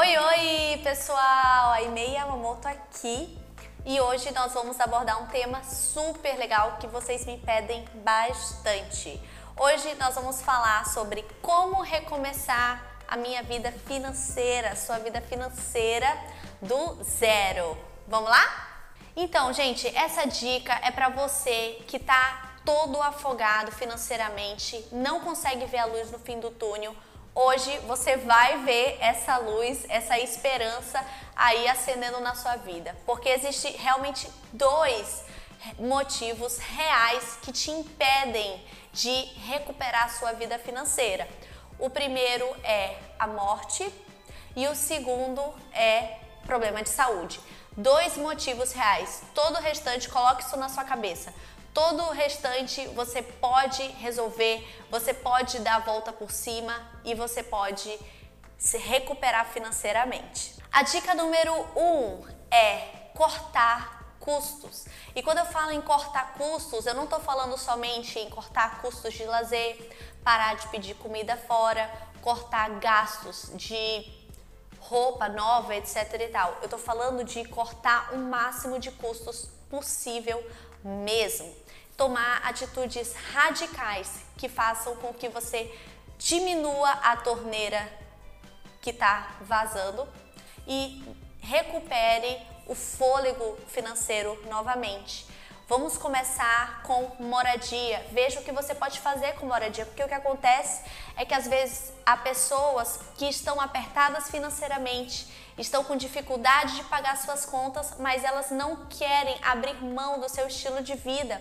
Oi, oi, pessoal! A Imei Yamamoto aqui e hoje nós vamos abordar um tema super legal que vocês me pedem bastante. Hoje nós vamos falar sobre como recomeçar a minha vida financeira, sua vida financeira do zero. Vamos lá? Então, gente, essa dica é para você que tá todo afogado financeiramente, não consegue ver a luz no fim do túnel hoje você vai ver essa luz, essa esperança aí acendendo na sua vida. Porque existe realmente dois motivos reais que te impedem de recuperar a sua vida financeira. O primeiro é a morte e o segundo é problema de saúde. Dois motivos reais. Todo o restante, coloque isso na sua cabeça. Todo o restante você pode resolver, você pode dar a volta por cima e você pode se recuperar financeiramente. A dica número um é cortar custos. E quando eu falo em cortar custos, eu não estou falando somente em cortar custos de lazer, parar de pedir comida fora, cortar gastos de roupa nova, etc e tal. Eu estou falando de cortar o máximo de custos possível mesmo tomar atitudes radicais que façam com que você diminua a torneira que está vazando e recupere o fôlego financeiro novamente. Vamos começar com moradia. Veja o que você pode fazer com moradia, porque o que acontece é que às vezes há pessoas que estão apertadas financeiramente, estão com dificuldade de pagar suas contas, mas elas não querem abrir mão do seu estilo de vida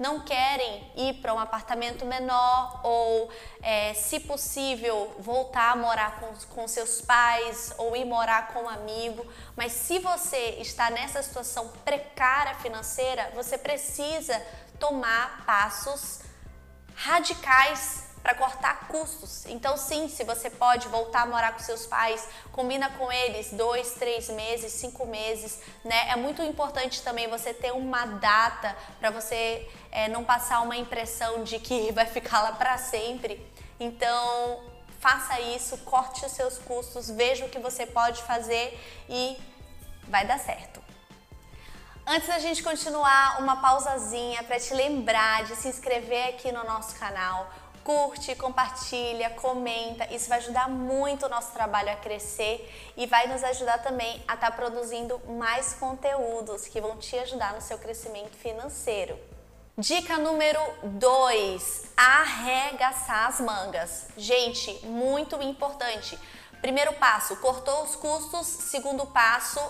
não querem ir para um apartamento menor ou, é, se possível, voltar a morar com, com seus pais ou ir morar com um amigo. Mas se você está nessa situação precária financeira, você precisa tomar passos radicais para cortar custos. Então, sim, se você pode voltar a morar com seus pais, combina com eles dois, três meses, cinco meses, né? É muito importante também você ter uma data para você é, não passar uma impressão de que vai ficar lá para sempre. Então, faça isso, corte os seus custos, veja o que você pode fazer e vai dar certo. Antes da gente continuar, uma pausazinha para te lembrar de se inscrever aqui no nosso canal curte, compartilha, comenta. Isso vai ajudar muito o nosso trabalho a crescer e vai nos ajudar também a estar tá produzindo mais conteúdos que vão te ajudar no seu crescimento financeiro. Dica número 2: arregaçar as mangas. Gente, muito importante. Primeiro passo, cortou os custos. Segundo passo,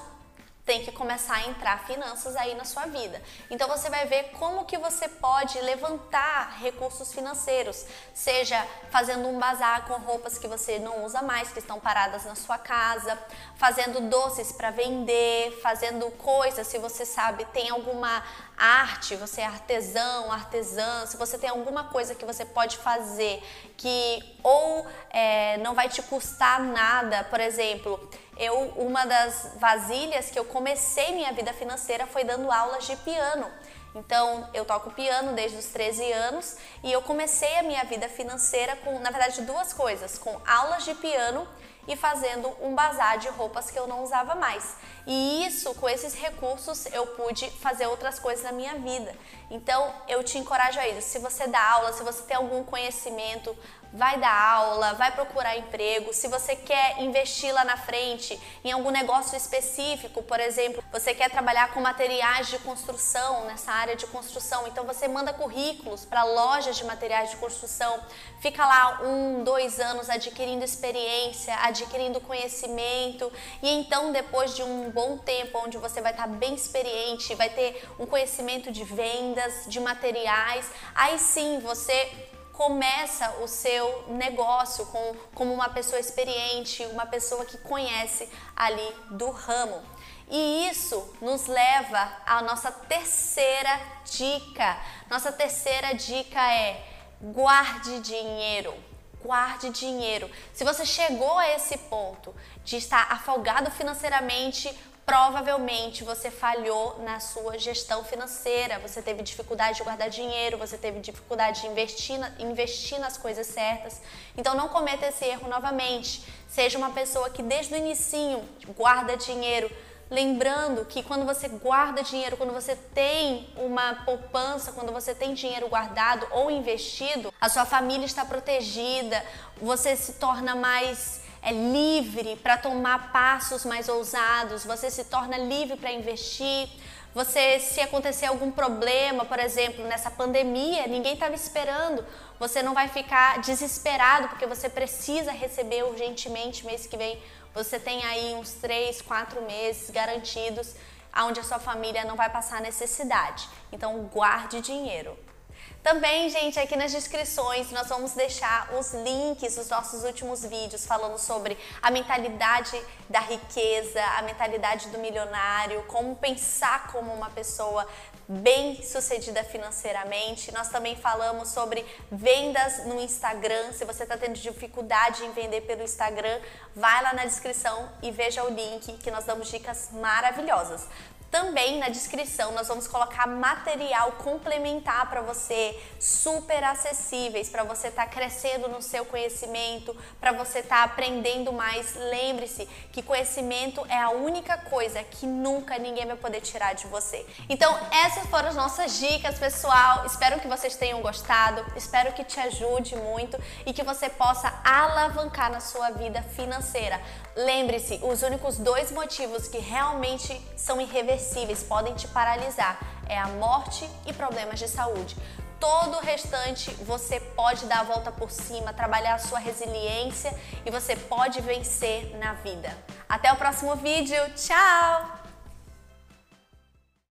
tem que começar a entrar finanças aí na sua vida. Então você vai ver como que você pode levantar recursos financeiros, seja fazendo um bazar com roupas que você não usa mais, que estão paradas na sua casa, fazendo doces para vender, fazendo coisas, se você sabe, tem alguma arte, você é artesão, artesã, se você tem alguma coisa que você pode fazer que ou é, não vai te custar nada, por exemplo, eu uma das vasilhas que eu comecei minha vida financeira foi dando aulas de piano. Então, eu toco piano desde os 13 anos e eu comecei a minha vida financeira com, na verdade, duas coisas: com aulas de piano e fazendo um bazar de roupas que eu não usava mais. E isso, com esses recursos, eu pude fazer outras coisas na minha vida. Então, eu te encorajo a isso. Se você dá aula, se você tem algum conhecimento, vai dar aula, vai procurar emprego. Se você quer investir lá na frente em algum negócio específico, por exemplo, você quer trabalhar com materiais de construção nessa área de construção, então você manda currículos para lojas de materiais de construção, fica lá um, dois anos adquirindo experiência, adquirindo conhecimento e então depois de um bom tempo onde você vai estar bem experiente, vai ter um conhecimento de vendas, de materiais, aí sim você começa o seu negócio com, como uma pessoa experiente, uma pessoa que conhece ali do ramo. E isso nos leva à nossa terceira dica. Nossa terceira dica é guarde dinheiro. guarde dinheiro. Se você chegou a esse ponto de estar afogado financeiramente, provavelmente você falhou na sua gestão financeira, você teve dificuldade de guardar dinheiro, você teve dificuldade de investir, investir nas coisas certas. Então não cometa esse erro novamente. Seja uma pessoa que desde o início guarda dinheiro, lembrando que quando você guarda dinheiro, quando você tem uma poupança, quando você tem dinheiro guardado ou investido, a sua família está protegida, você se torna mais é livre para tomar passos mais ousados, você se torna livre para investir. Você, se acontecer algum problema, por exemplo, nessa pandemia, ninguém estava esperando, você não vai ficar desesperado porque você precisa receber urgentemente mês que vem. Você tem aí uns 3, 4 meses garantidos onde a sua família não vai passar necessidade. Então, guarde dinheiro. Também, gente, aqui nas descrições nós vamos deixar os links dos nossos últimos vídeos falando sobre a mentalidade da riqueza, a mentalidade do milionário, como pensar como uma pessoa bem sucedida financeiramente. Nós também falamos sobre vendas no Instagram. Se você está tendo dificuldade em vender pelo Instagram, vai lá na descrição e veja o link que nós damos dicas maravilhosas. Também na descrição nós vamos colocar material complementar para você, super acessíveis, para você estar tá crescendo no seu conhecimento, para você estar tá aprendendo mais. Lembre-se que conhecimento é a única coisa que nunca ninguém vai poder tirar de você. Então, essas foram as nossas dicas, pessoal. Espero que vocês tenham gostado, espero que te ajude muito e que você possa alavancar na sua vida financeira. Lembre-se, os únicos dois motivos que realmente são irreversíveis, podem te paralisar, é a morte e problemas de saúde. Todo o restante você pode dar a volta por cima, trabalhar a sua resiliência e você pode vencer na vida. Até o próximo vídeo. Tchau!